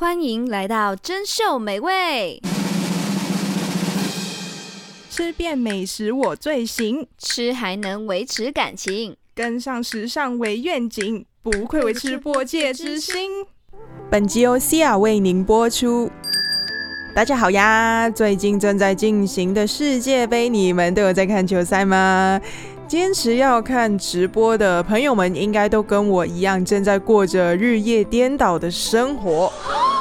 欢迎来到珍秀美味，吃遍美食我最行，吃还能维持感情，跟上时尚为愿景，不愧为吃播界之星。本集由 Cia 为您播出。大家好呀！最近正在进行的世界杯，你们都有在看球赛吗？坚持要看直播的朋友们，应该都跟我一样，正在过着日夜颠倒的生活。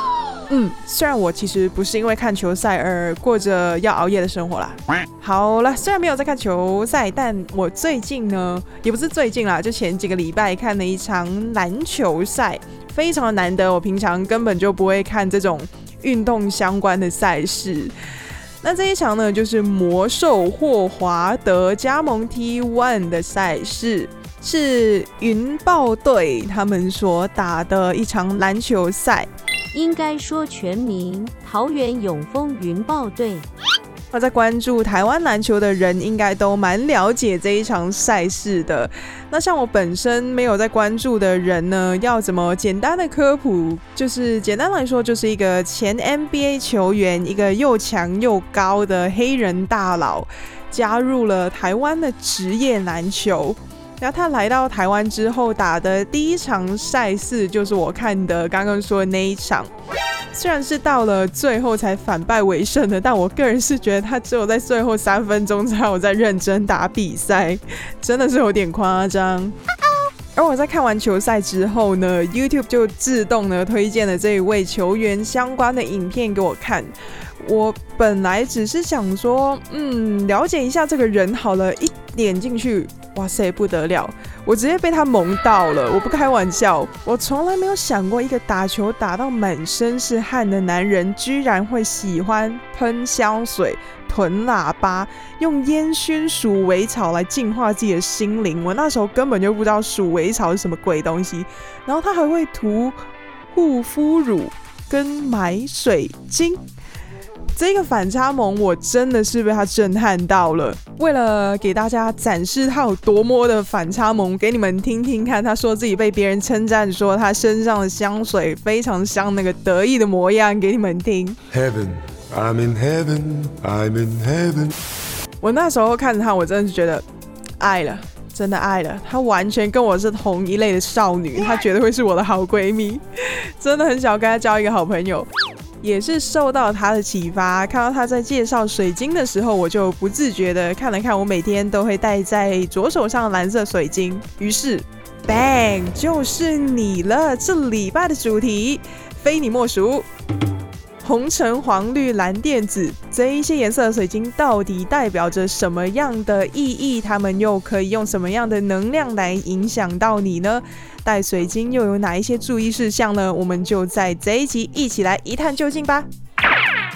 嗯，虽然我其实不是因为看球赛而过着要熬夜的生活啦。好了，虽然没有在看球赛，但我最近呢，也不是最近啦，就前几个礼拜看了一场篮球赛，非常的难得。我平常根本就不会看这种运动相关的赛事。那这一场呢，就是魔兽霍华德加盟 T one 的赛事，是云豹队他们所打的一场篮球赛。应该说全名桃园永丰云豹队。那在关注台湾篮球的人，应该都蛮了解这一场赛事的。那像我本身没有在关注的人呢，要怎么简单的科普？就是简单来说，就是一个前 NBA 球员，一个又强又高的黑人大佬，加入了台湾的职业篮球。然后他来到台湾之后打的第一场赛事，就是我看的刚刚说的那一场。虽然是到了最后才反败为胜的，但我个人是觉得他只有在最后三分钟才有在认真打比赛，真的是有点夸张。而我在看完球赛之后呢，YouTube 就自动呢推荐了这一位球员相关的影片给我看。我本来只是想说，嗯，了解一下这个人好了，一点进去。哇塞，不得了！我直接被他萌到了，我不开玩笑。我从来没有想过，一个打球打到满身是汗的男人，居然会喜欢喷香水、囤喇叭，用烟熏鼠尾草来净化自己的心灵。我那时候根本就不知道鼠尾草是什么鬼东西。然后他还会涂护肤乳跟买水晶。这个反差萌，我真的是被他震撼到了。为了给大家展示他有多么的反差萌，给你们听听看，他说自己被别人称赞，说他身上的香水非常香，那个得意的模样，给你们听。Heaven, I'm in heaven, I'm in heaven。我那时候看着他，我真的是觉得爱了，真的爱了。她完全跟我是同一类的少女，她绝对会是我的好闺蜜，真的很想跟她交一个好朋友。也是受到他的启发，看到他在介绍水晶的时候，我就不自觉的看了看我每天都会戴在左手上蓝色水晶，于是，bang，就是你了！这礼拜的主题非你莫属，红橙黄绿蓝靛紫这一些颜色的水晶到底代表着什么样的意义？它们又可以用什么样的能量来影响到你呢？戴水晶又有哪一些注意事项呢？我们就在这一集一起来一探究竟吧。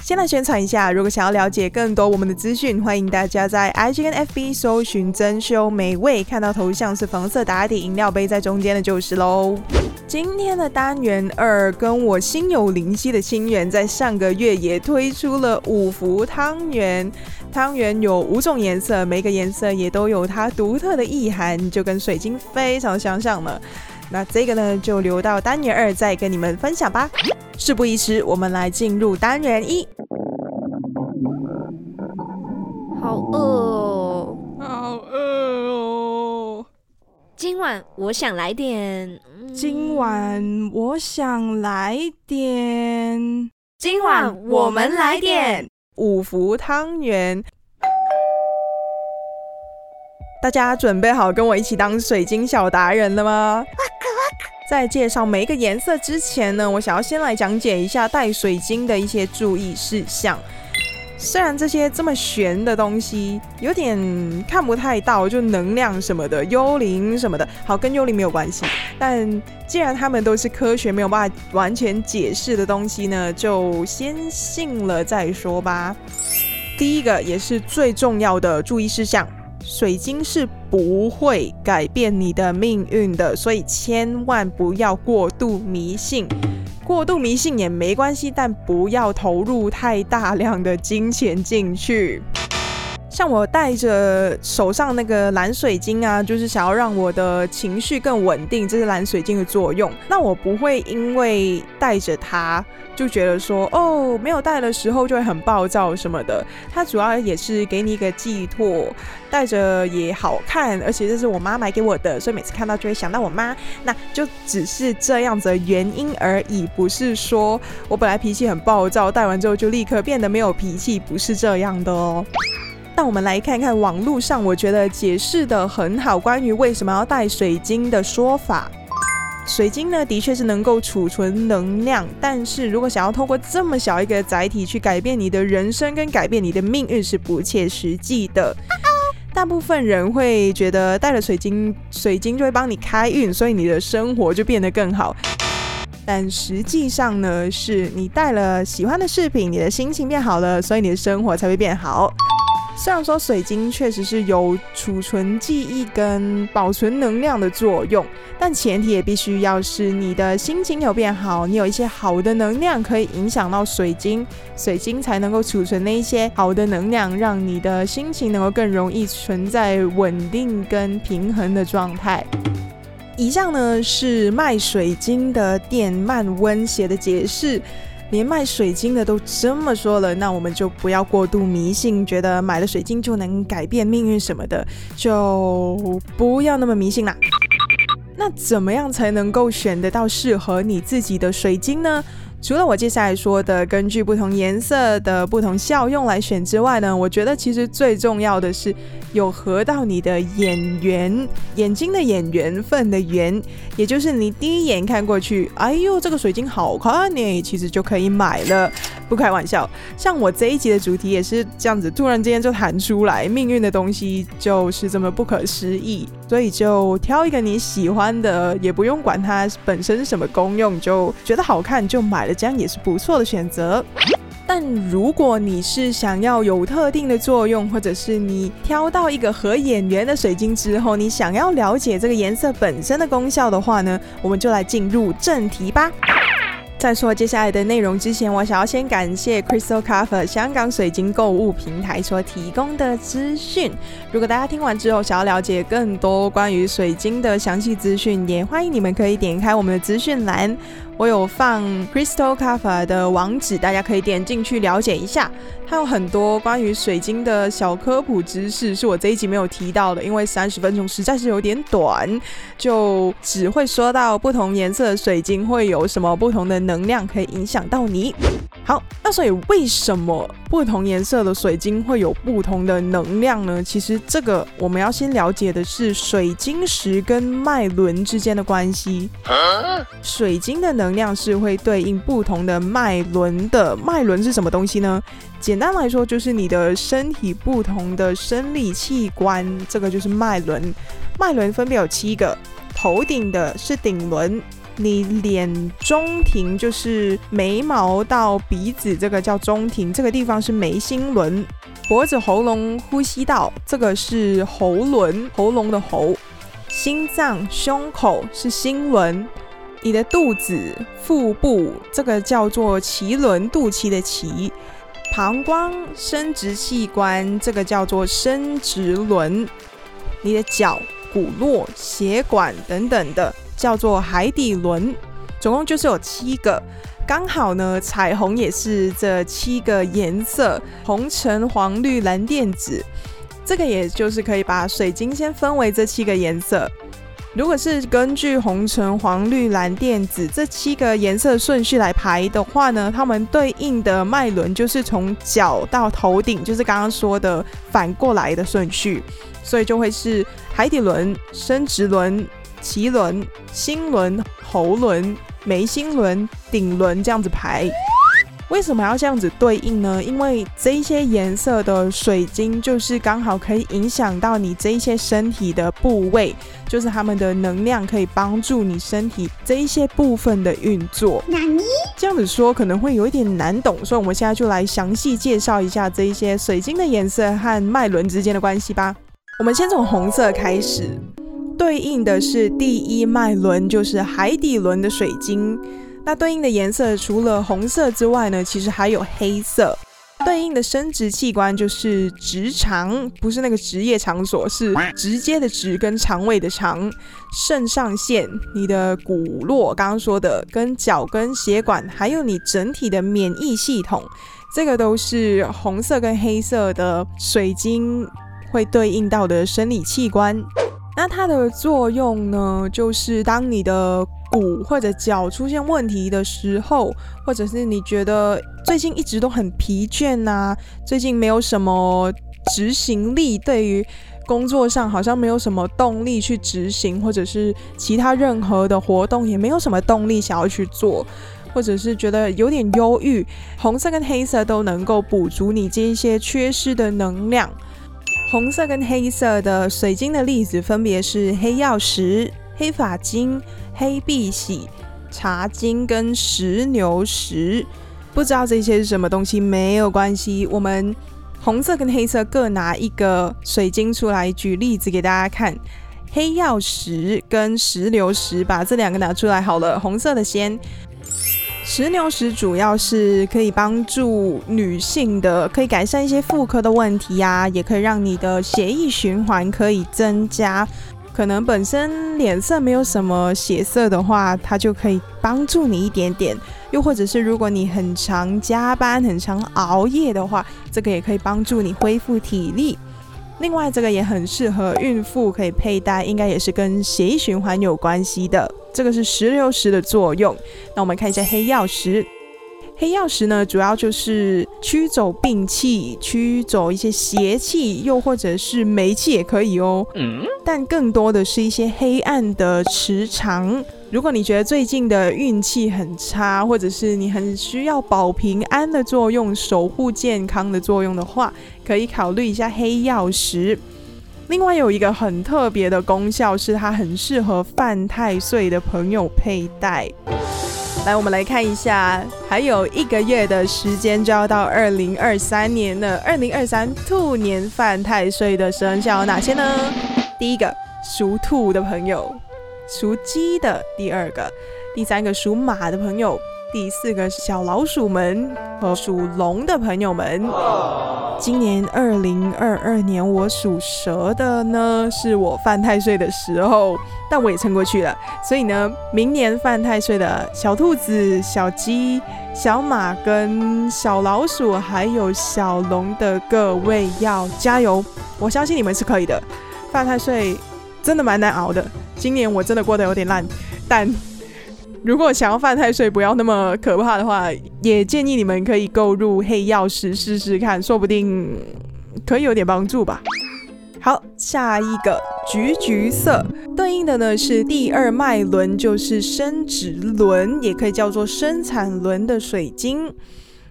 先来宣传一下，如果想要了解更多我们的资讯，欢迎大家在 IG 跟 FB 搜寻“珍饈美味”，看到头像是黄色打底饮料杯在中间的就是喽。今天的单元二跟我心有灵犀的清源，在上个月也推出了五福汤圆。汤圆有五种颜色，每个颜色也都有它独特的意涵，就跟水晶非常相像了。那这个呢，就留到单元二再跟你们分享吧。事不宜迟，我们来进入单元一。好饿哦，好饿哦！今晚我想来点。今晚我想来点。今晚我们来点五福汤圆。大家准备好跟我一起当水晶小达人了吗？在介绍每一个颜色之前呢，我想要先来讲解一下戴水晶的一些注意事项。虽然这些这么玄的东西有点看不太到，就能量什么的、幽灵什么的，好，跟幽灵没有关系。但既然他们都是科学没有办法完全解释的东西呢，就先信了再说吧。第一个也是最重要的注意事项。水晶是不会改变你的命运的，所以千万不要过度迷信。过度迷信也没关系，但不要投入太大量的金钱进去。像我带着手上那个蓝水晶啊，就是想要让我的情绪更稳定，这是蓝水晶的作用。那我不会因为带着它就觉得说，哦，没有带的时候就会很暴躁什么的。它主要也是给你一个寄托，带着也好看，而且这是我妈买给我的，所以每次看到就会想到我妈。那就只是这样子的原因而已，不是说我本来脾气很暴躁，戴完之后就立刻变得没有脾气，不是这样的哦。那我们来看看网络上，我觉得解释得很好，关于为什么要带水晶的说法。水晶呢，的确是能够储存能量，但是如果想要透过这么小一个载体去改变你的人生跟改变你的命运，是不切实际的。大部分人会觉得带了水晶，水晶就会帮你开运，所以你的生活就变得更好。但实际上呢，是你带了喜欢的饰品，你的心情变好了，所以你的生活才会变好。虽然说水晶确实是有储存记忆跟保存能量的作用，但前提也必须要是你的心情有变好，你有一些好的能量可以影响到水晶，水晶才能够储存那一些好的能量，让你的心情能够更容易存在稳定跟平衡的状态。以上呢是卖水晶的店慢温写的解释。连卖水晶的都这么说了，那我们就不要过度迷信，觉得买了水晶就能改变命运什么的，就不要那么迷信啦。那怎么样才能够选得到适合你自己的水晶呢？除了我接下来说的，根据不同颜色的不同效用来选之外呢，我觉得其实最重要的是有合到你的眼缘，眼睛的眼缘分的缘，也就是你第一眼看过去，哎呦，这个水晶好看呢，其实就可以买了。不开玩笑，像我这一集的主题也是这样子，突然之间就弹出来，命运的东西就是这么不可思议，所以就挑一个你喜欢的，也不用管它本身什么功用，就觉得好看就买了，这样也是不错的选择。但如果你是想要有特定的作用，或者是你挑到一个合眼缘的水晶之后，你想要了解这个颜色本身的功效的话呢，我们就来进入正题吧。在说接下来的内容之前，我想要先感谢 Crystal Cover 香港水晶购物平台所提供的资讯。如果大家听完之后想要了解更多关于水晶的详细资讯，也欢迎你们可以点开我们的资讯栏。我有放 Crystal Cover 的网址，大家可以点进去了解一下。它有很多关于水晶的小科普知识，是我这一集没有提到的，因为三十分钟实在是有点短，就只会说到不同颜色的水晶会有什么不同的能量可以影响到你。好，那所以为什么不同颜色的水晶会有不同的能量呢？其实这个我们要先了解的是水晶石跟脉轮之间的关系。水晶的能能量是会对应不同的脉轮的。脉轮是什么东西呢？简单来说，就是你的身体不同的生理器官，这个就是脉轮。脉轮分别有七个，头顶的是顶轮。你脸中庭就是眉毛到鼻子，这个叫中庭，这个地方是眉心轮；脖子、喉咙、呼吸道，这个是喉轮，喉咙的喉；心脏、胸口是心轮；你的肚子、腹部，这个叫做脐轮，肚脐的脐；膀胱、生殖器官，这个叫做生殖轮；你的脚、骨络、血管等等的。叫做海底轮，总共就是有七个，刚好呢，彩虹也是这七个颜色：红、橙、黄、绿、蓝、靛、紫。这个也就是可以把水晶先分为这七个颜色。如果是根据红、橙、黄、绿、蓝、靛、紫这七个颜色顺序来排的话呢，它们对应的脉轮就是从脚到头顶，就是刚刚说的反过来的顺序，所以就会是海底轮、生殖轮。脐轮、心轮、喉轮、眉心轮、顶轮这样子排，为什么要这样子对应呢？因为这一些颜色的水晶就是刚好可以影响到你这一些身体的部位，就是它们的能量可以帮助你身体这一些部分的运作。这样子说可能会有一点难懂，所以我们现在就来详细介绍一下这一些水晶的颜色和脉轮之间的关系吧。我们先从红色开始。对应的是第一脉轮，就是海底轮的水晶。那对应的颜色除了红色之外呢，其实还有黑色。对应的生殖器官就是直肠，不是那个职业场所，是直接的直跟肠胃的肠。肾上腺、你的骨络，刚刚说的，跟脚跟血管，还有你整体的免疫系统，这个都是红色跟黑色的水晶会对应到的生理器官。那它的作用呢，就是当你的骨或者脚出现问题的时候，或者是你觉得最近一直都很疲倦呐、啊，最近没有什么执行力，对于工作上好像没有什么动力去执行，或者是其他任何的活动也没有什么动力想要去做，或者是觉得有点忧郁，红色跟黑色都能够补足你这一些缺失的能量。红色跟黑色的水晶的例子分别是黑曜石、黑发晶、黑碧玺、茶晶跟石榴石。不知道这些是什么东西，没有关系，我们。红色跟黑色各拿一个水晶出来举例子给大家看，黑曜石跟石榴石，把这两个拿出来好了。红色的先，石榴石主要是可以帮助女性的，可以改善一些妇科的问题呀，也可以让你的血液循环可以增加。可能本身脸色没有什么血色的话，它就可以帮助你一点点。又或者是如果你很常加班、很常熬夜的话，这个也可以帮助你恢复体力。另外，这个也很适合孕妇可以佩戴，应该也是跟血液循环有关系的。这个是石榴石的作用。那我们看一下黑曜石。黑曜石呢，主要就是驱走病气，驱走一些邪气，又或者是霉气也可以哦。嗯，但更多的是一些黑暗的磁场。如果你觉得最近的运气很差，或者是你很需要保平安的作用、守护健康的作用的话，可以考虑一下黑曜石。另外有一个很特别的功效，是它很适合犯太岁的朋友佩戴。来，我们来看一下，还有一个月的时间就要到二零二三年了。二零二三兔年犯太岁的生肖有哪些呢？第一个属兔的朋友，属鸡的第二个，第三个属马的朋友。第四个小老鼠们和属龙的朋友们，今年二零二二年我属蛇的呢，是我犯太岁的时候，但我也撑过去了。所以呢，明年犯太岁的小兔子、小鸡、小马跟小老鼠，还有小龙的各位要加油！我相信你们是可以的。犯太岁真的蛮难熬的，今年我真的过得有点烂，但。如果想要犯太岁不要那么可怕的话，也建议你们可以购入黑曜石试试看，说不定可以有点帮助吧。好，下一个橘橘色对应的呢是第二脉轮，就是生殖轮，也可以叫做生产轮的水晶。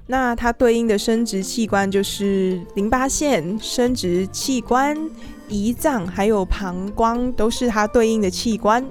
那它对应的生殖器官就是淋巴腺、生殖器官、胰脏还有膀胱，都是它对应的器官。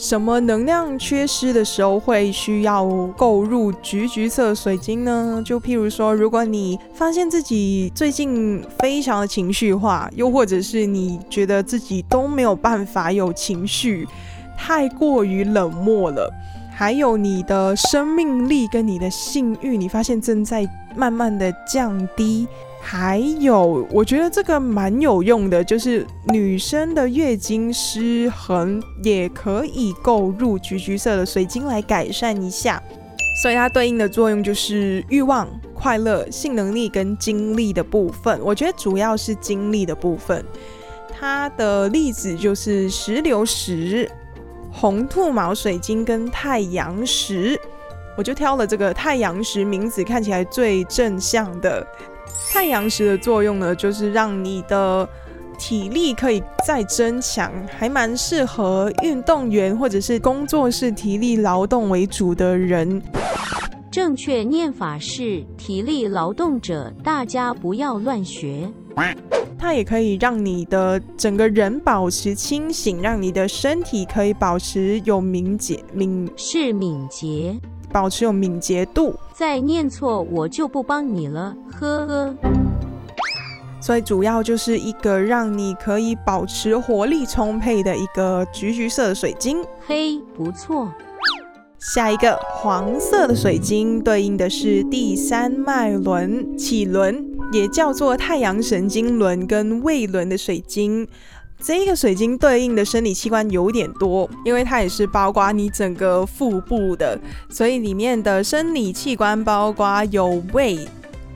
什么能量缺失的时候会需要购入橘橘色水晶呢？就譬如说，如果你发现自己最近非常的情绪化，又或者是你觉得自己都没有办法有情绪，太过于冷漠了，还有你的生命力跟你的性欲，你发现正在慢慢的降低。还有，我觉得这个蛮有用的，就是女生的月经失衡也可以购入橘橘色的水晶来改善一下。所以它对应的作用就是欲望、快乐、性能力跟精力的部分。我觉得主要是精力的部分。它的例子就是石榴石、红兔毛水晶跟太阳石。我就挑了这个太阳石，名字看起来最正向的。太阳石的作用呢，就是让你的体力可以再增强，还蛮适合运动员或者是工作是体力劳动为主的人。正确念法是体力劳动者，大家不要乱学。它也可以让你的整个人保持清醒，让你的身体可以保持有敏捷敏是敏捷。保持有敏捷度，再念错我就不帮你了，呵呵。所以主要就是一个让你可以保持活力充沛的一个橘橘色的水晶。嘿，不错。下一个黄色的水晶对应的是第三脉轮脐轮，也叫做太阳神经轮跟胃轮的水晶。这一个水晶对应的生理器官有点多，因为它也是包括你整个腹部的，所以里面的生理器官包括有胃、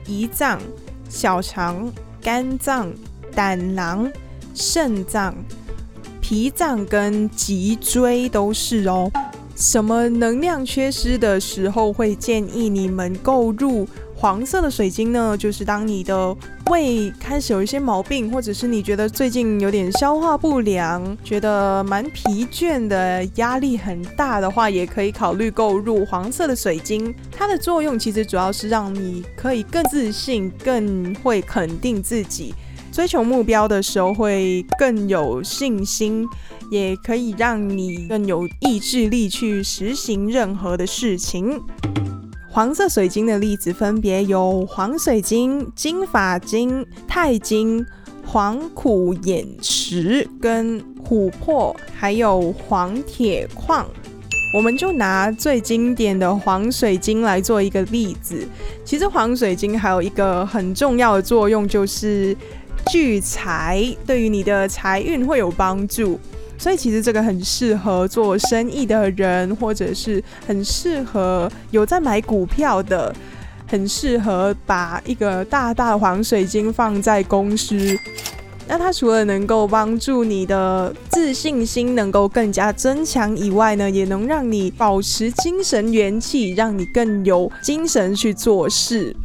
胰脏、小肠、肝脏、胆囊、肾脏、脾脏跟脊椎都是哦。什么能量缺失的时候会建议你们购入？黄色的水晶呢，就是当你的胃开始有一些毛病，或者是你觉得最近有点消化不良，觉得蛮疲倦的，压力很大的话，也可以考虑购入黄色的水晶。它的作用其实主要是让你可以更自信，更会肯定自己，追求目标的时候会更有信心，也可以让你更有意志力去实行任何的事情。黄色水晶的例子分别有黄水晶、金发晶、钛晶、黄苦眼石跟琥珀，还有黄铁矿。我们就拿最经典的黄水晶来做一个例子。其实黄水晶还有一个很重要的作用，就是聚财，对于你的财运会有帮助。所以其实这个很适合做生意的人，或者是很适合有在买股票的，很适合把一个大大的黄水晶放在公司。那它除了能够帮助你的自信心能够更加增强以外呢，也能让你保持精神元气，让你更有精神去做事。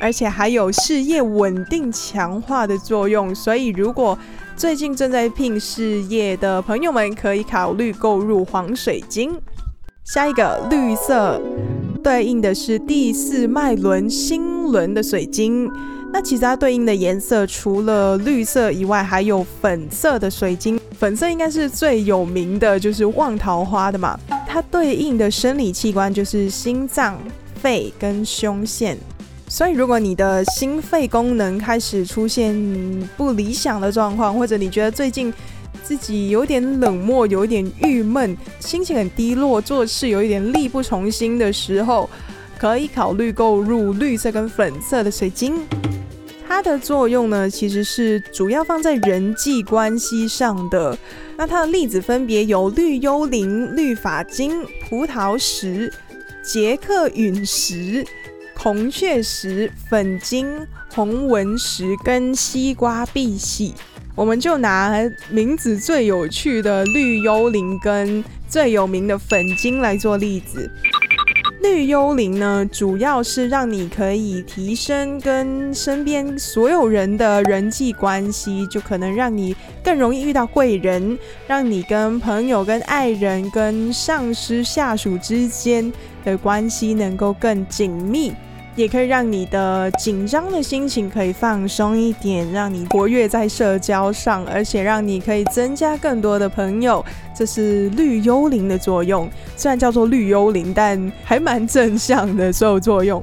而且还有事业稳定强化的作用。所以如果最近正在拼事业的朋友们，可以考虑购入黄水晶。下一个绿色，对应的是第四脉轮心轮的水晶。那其实它对应的颜色除了绿色以外，还有粉色的水晶。粉色应该是最有名的，就是旺桃花的嘛。它对应的生理器官就是心脏、肺跟胸腺。所以，如果你的心肺功能开始出现不理想的状况，或者你觉得最近自己有点冷漠、有点郁闷、心情很低落、做事有一点力不从心的时候，可以考虑购入绿色跟粉色的水晶。它的作用呢，其实是主要放在人际关系上的。那它的例子分别有绿幽灵、绿发晶、葡萄石、捷克陨石。红雀石、粉晶、红纹石跟西瓜碧玺，我们就拿名字最有趣的绿幽灵跟最有名的粉晶来做例子。绿幽灵呢，主要是让你可以提升跟身边所有人的人际关系，就可能让你更容易遇到贵人，让你跟朋友、跟爱人、跟上司、下属之间的关系能够更紧密。也可以让你的紧张的心情可以放松一点，让你活跃在社交上，而且让你可以增加更多的朋友。这是绿幽灵的作用，虽然叫做绿幽灵，但还蛮正向的所有作用。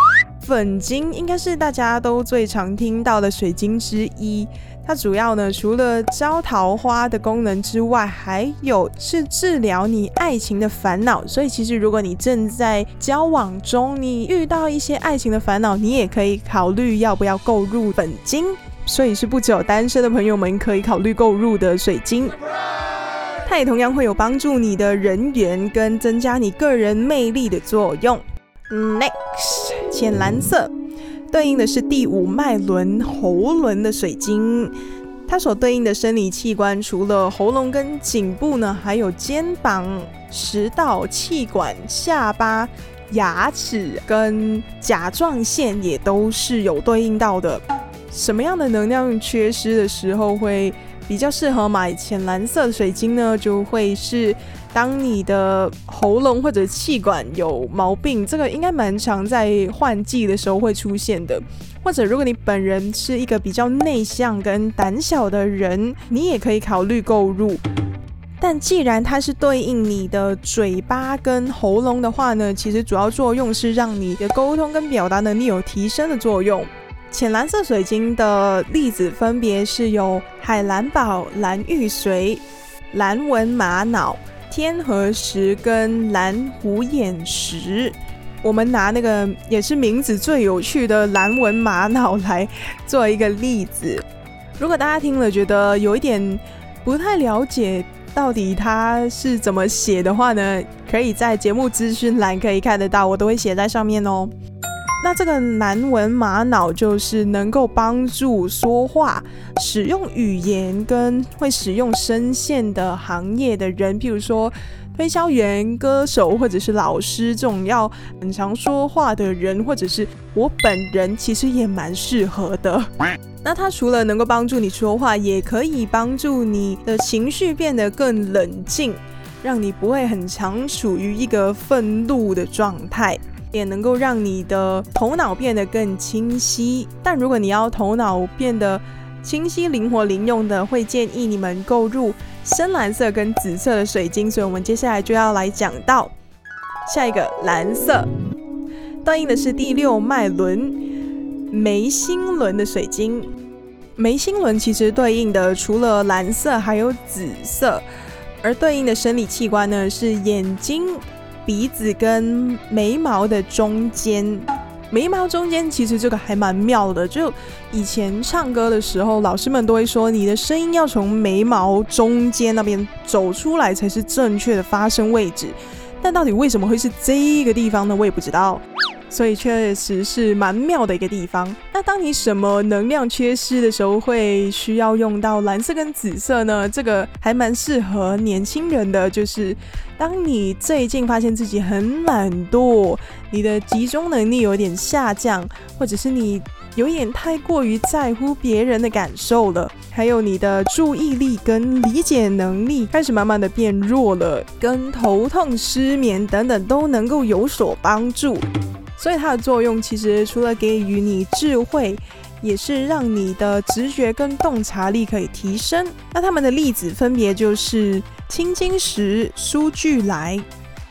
粉晶应该是大家都最常听到的水晶之一。它主要呢，除了招桃花的功能之外，还有是治疗你爱情的烦恼。所以，其实如果你正在交往中，你遇到一些爱情的烦恼，你也可以考虑要不要购入本晶。所以是不只有单身的朋友们可以考虑购入的水晶。它也同样会有帮助你的人缘跟增加你个人魅力的作用。Next，浅蓝色。对应的是第五脉轮喉轮的水晶，它所对应的生理器官除了喉咙跟颈部呢，还有肩膀、食道、气管、下巴、牙齿跟甲状腺也都是有对应到的。什么样的能量缺失的时候会比较适合买浅蓝色的水晶呢？就会是。当你的喉咙或者气管有毛病，这个应该蛮常在换季的时候会出现的。或者如果你本人是一个比较内向跟胆小的人，你也可以考虑购入。但既然它是对应你的嘴巴跟喉咙的话呢，其实主要作用是让你的沟通跟表达能力有提升的作用。浅蓝色水晶的例子分别是有海蓝宝、蓝玉髓、蓝纹玛瑙。天河石跟蓝虎眼石。我们拿那个也是名字最有趣的蓝纹玛瑙来做一个例子。如果大家听了觉得有一点不太了解，到底它是怎么写的话呢？可以在节目资讯栏可以看得到，我都会写在上面哦。那这个蓝纹玛瑙就是能够帮助说话、使用语言跟会使用声线的行业的人，譬如说推销员、歌手或者是老师这种要很常说话的人，或者是我本人，其实也蛮适合的。那它除了能够帮助你说话，也可以帮助你的情绪变得更冷静，让你不会很常处于一个愤怒的状态，也能够让你的头脑变得更清晰。但如果你要头脑变得清晰、灵活、灵用的，会建议你们购入深蓝色跟紫色的水晶。所以我们接下来就要来讲到下一个蓝色，对应的是第六脉轮。眉心轮的水晶，眉心轮其实对应的除了蓝色，还有紫色，而对应的生理器官呢是眼睛、鼻子跟眉毛的中间。眉毛中间其实这个还蛮妙的，就以前唱歌的时候，老师们都会说，你的声音要从眉毛中间那边走出来才是正确的发声位置。但到底为什么会是这个地方呢？我也不知道。所以确实是蛮妙的一个地方。那当你什么能量缺失的时候，会需要用到蓝色跟紫色呢？这个还蛮适合年轻人的，就是当你最近发现自己很懒惰，你的集中能力有点下降，或者是你有点太过于在乎别人的感受了，还有你的注意力跟理解能力开始慢慢的变弱了，跟头痛、失眠等等都能够有所帮助。所以它的作用其实除了给予你智慧，也是让你的直觉跟洞察力可以提升。那它们的例子分别就是青金石、舒俱来，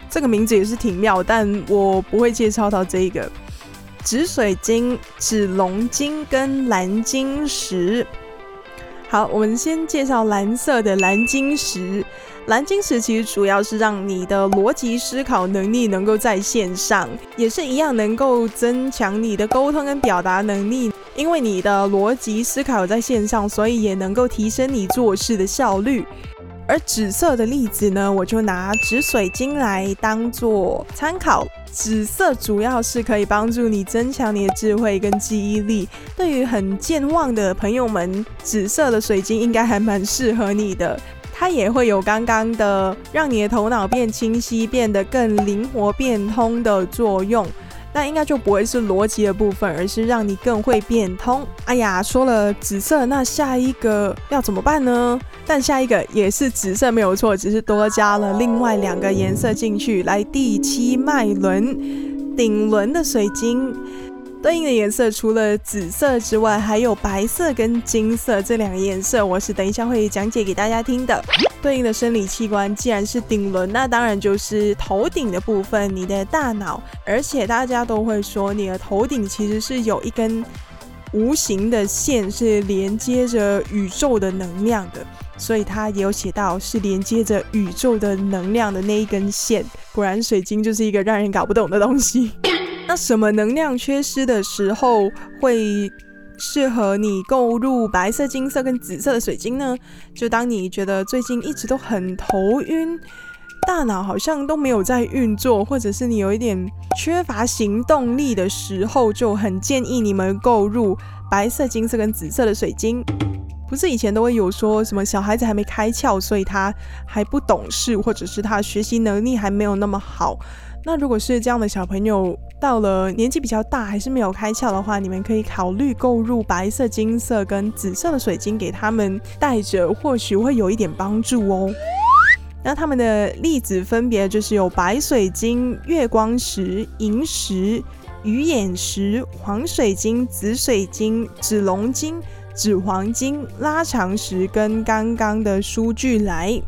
这个名字也是挺妙，但我不会介绍到这个紫水晶、紫龙晶跟蓝晶石。好，我们先介绍蓝色的蓝晶石。蓝晶石其实主要是让你的逻辑思考能力能够在线上，也是一样能够增强你的沟通跟表达能力。因为你的逻辑思考在线上，所以也能够提升你做事的效率。而紫色的例子呢，我就拿紫水晶来当做参考。紫色主要是可以帮助你增强你的智慧跟记忆力。对于很健忘的朋友们，紫色的水晶应该还蛮适合你的。它也会有刚刚的让你的头脑变清晰、变得更灵活、变通的作用。那应该就不会是逻辑的部分，而是让你更会变通。哎呀，说了紫色，那下一个要怎么办呢？但下一个也是紫色没有错，只是多加了另外两个颜色进去。来，第七脉轮顶轮的水晶。对应的颜色除了紫色之外，还有白色跟金色这两个颜色，我是等一下会讲解给大家听的。对应的生理器官既然是顶轮，那当然就是头顶的部分，你的大脑。而且大家都会说，你的头顶其实是有一根无形的线，是连接着宇宙的能量的。所以它也有写到是连接着宇宙的能量的那一根线。果然，水晶就是一个让人搞不懂的东西。那什么能量缺失的时候会适合你购入白色、金色跟紫色的水晶呢？就当你觉得最近一直都很头晕，大脑好像都没有在运作，或者是你有一点缺乏行动力的时候，就很建议你们购入白色、金色跟紫色的水晶。不是以前都会有说什么小孩子还没开窍，所以他还不懂事，或者是他学习能力还没有那么好。那如果是这样的小朋友，到了年纪比较大还是没有开窍的话，你们可以考虑购入白色、金色跟紫色的水晶给他们带着，或许会有一点帮助哦。那他们的例子分别就是有白水晶、月光石、银石、鱼眼石、黄水晶、紫水晶、紫龙晶、紫黄金、拉长石跟刚刚的舒俱来。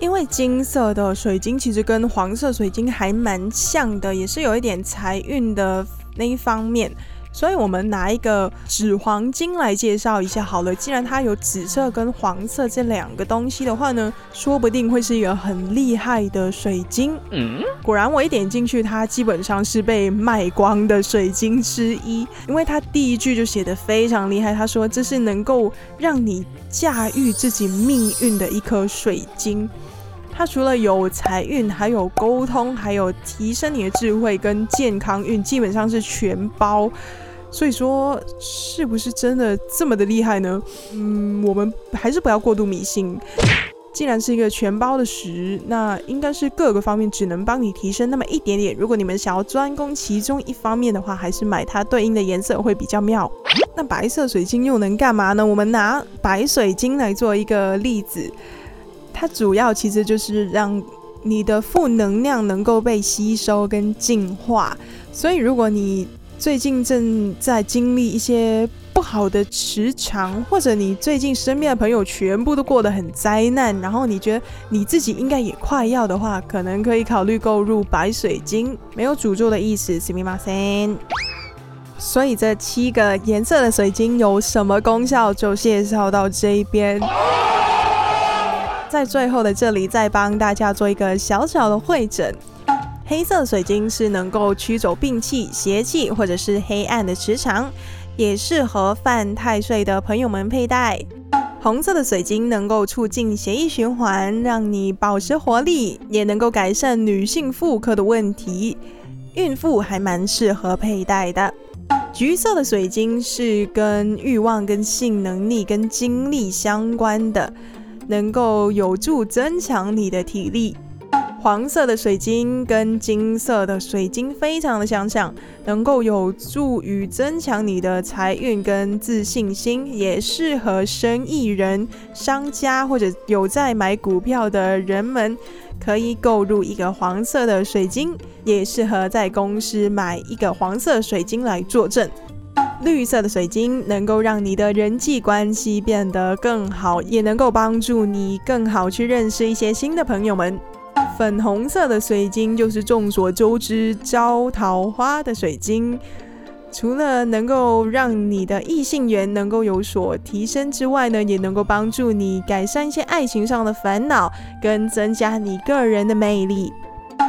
因为金色的水晶其实跟黄色水晶还蛮像的，也是有一点财运的那一方面，所以我们拿一个纸黄金来介绍一下好了。既然它有紫色跟黄色这两个东西的话呢，说不定会是一个很厉害的水晶。嗯，果然我一点进去，它基本上是被卖光的水晶之一，因为它第一句就写得非常厉害，他说这是能够让你驾驭自己命运的一颗水晶。它除了有财运，还有沟通，还有提升你的智慧跟健康运，基本上是全包。所以说，是不是真的这么的厉害呢？嗯，我们还是不要过度迷信。既然是一个全包的石，那应该是各个方面只能帮你提升那么一点点。如果你们想要专攻其中一方面的话，还是买它对应的颜色会比较妙。那白色水晶又能干嘛呢？我们拿白水晶来做一个例子。它主要其实就是让你的负能量能够被吸收跟净化，所以如果你最近正在经历一些不好的磁场，或者你最近身边的朋友全部都过得很灾难，然后你觉得你自己应该也快要的话，可能可以考虑购入白水晶，没有诅咒的意思，すみません。所以这七个颜色的水晶有什么功效，就介绍到这边。在最后的这里，再帮大家做一个小小的会诊。 黑色水晶是能够驱走病气、邪气或者是黑暗的磁场，也适合犯太岁的朋友们佩戴。红色的水晶能够促进血液循环，让你保持活力，也能够改善女性妇科的问题，孕妇还蛮适合佩戴的。橘色的水晶是跟欲望、跟性能力、跟精力相关的。能够有助增强你的体力。黄色的水晶跟金色的水晶非常的相像，能够有助于增强你的财运跟自信心，也适合生意人、商家或者有在买股票的人们可以购入一个黄色的水晶，也适合在公司买一个黄色水晶来作证。绿色的水晶能够让你的人际关系变得更好，也能够帮助你更好去认识一些新的朋友们。粉红色的水晶就是众所周知招桃花的水晶，除了能够让你的异性缘能够有所提升之外呢，也能够帮助你改善一些爱情上的烦恼，跟增加你个人的魅力。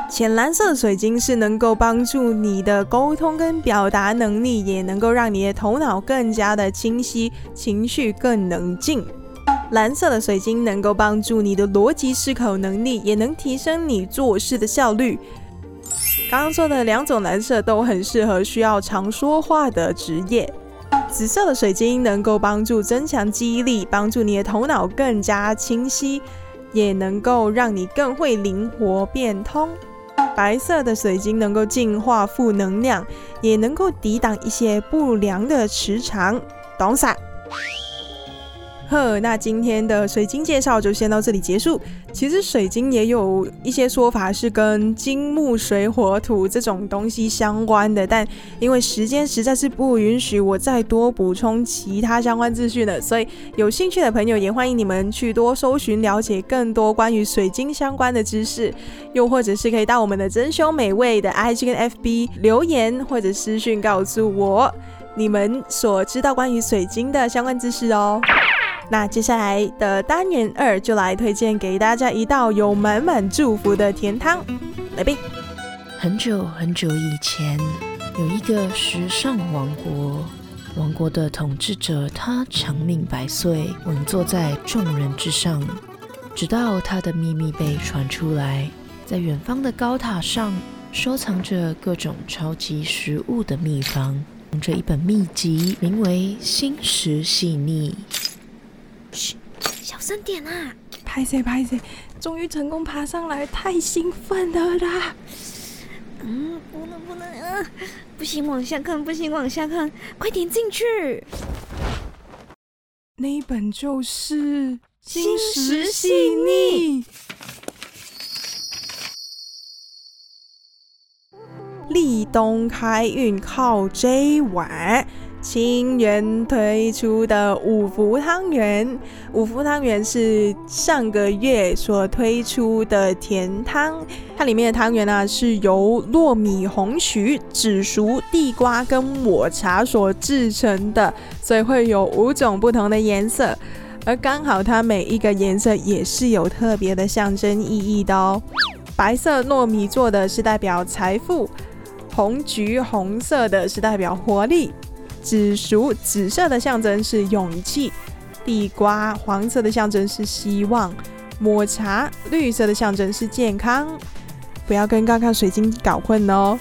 浅蓝色的水晶是能够帮助你的沟通跟表达能力，也能够让你的头脑更加的清晰，情绪更冷静。蓝色的水晶能够帮助你的逻辑思考能力，也能提升你做事的效率。刚刚说的两种蓝色都很适合需要常说话的职业。紫色的水晶能够帮助增强记忆力，帮助你的头脑更加清晰，也能够让你更会灵活变通。白色的水晶能够净化负能量，也能够抵挡一些不良的磁场，懂啥？那今天的水晶介绍就先到这里结束。其实水晶也有一些说法是跟金木水火土这种东西相关的，但因为时间实在是不允许我再多补充其他相关资讯了，所以有兴趣的朋友也欢迎你们去多搜寻了解更多关于水晶相关的知识，又或者是可以到我们的珍饈美味的 IG 跟 FB 留言或者私讯告诉我你们所知道关于水晶的相关知识哦。那接下来的单元二就来推荐给大家一道有满满祝福的甜汤，来呗。很久很久以前，有一个时尚王国，王国的统治者他长命百岁，稳坐在众人之上。直到他的秘密被传出来，在远方的高塔上收藏着各种超级食物的秘方，这一本秘籍名为《心食细腻》。嘘，小声点啊！拍谁拍谁，终于成功爬上来，太兴奋了啦！嗯，不能不能，啊，不行往下看，不行往下看，快点进去。那一本就是《心石细腻》，立冬开运靠这碗。清源推出的五福汤圆。五福汤圆是上个月所推出的甜汤，它里面的汤圆呢是由糯米、红曲、紫薯、地瓜跟抹茶所制成的，所以会有五种不同的颜色，而刚好它每一个颜色也是有特别的象征意义的哦。白色糯米做的是代表财富。红橘红色的是代表活力，紫薯紫色的象征是勇气，地瓜黄色的象征是希望，抹茶绿色的象征是健康。不要跟刚刚水晶搞混哦。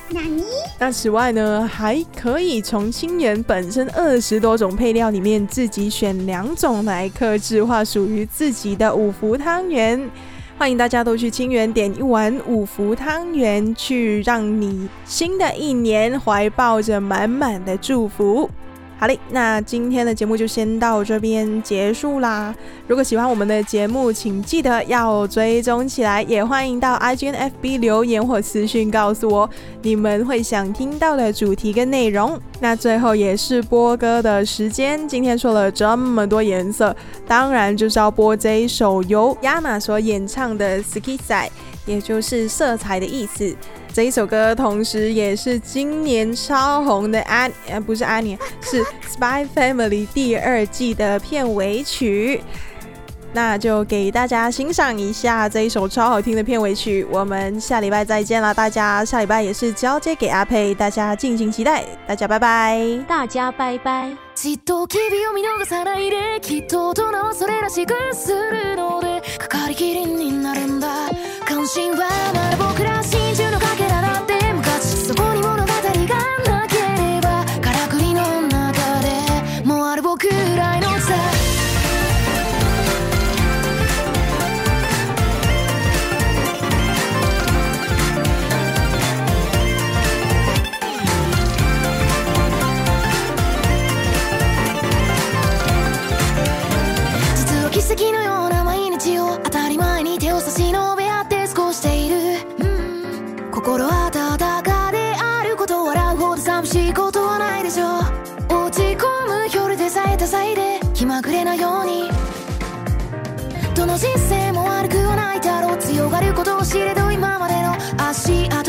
那此外呢，还可以从清源本身二十多种配料里面自己选两种来克制化属于自己的五福汤圆。欢迎大家都去清源点一碗五福汤圆，去让你新的一年怀抱着满满的祝福。好嘞，那今天的节目就先到这边结束啦。如果喜欢我们的节目，请记得要追踪起来，也欢迎到 IGNFB 留言或私讯告诉我你们会想听到的主题跟内容。那最后也是播歌的时间，今天说了这么多颜色，当然就是要播这一首由 yama 所演唱的 Skitsai，也就是色彩的意思。这一首歌，同时也是今年超红的安，呃，不是安妮，是《Spy Family》第二季的片尾曲。那就给大家欣赏一下这一首超好听的片尾曲。我们下礼拜再见了，大家下礼拜也是交接给阿佩，大家敬请期待。大家拜拜，大家拜拜。ここには で気まぐれなように。どの人生も悪くはないだろう。強がることを知れど今までの足跡。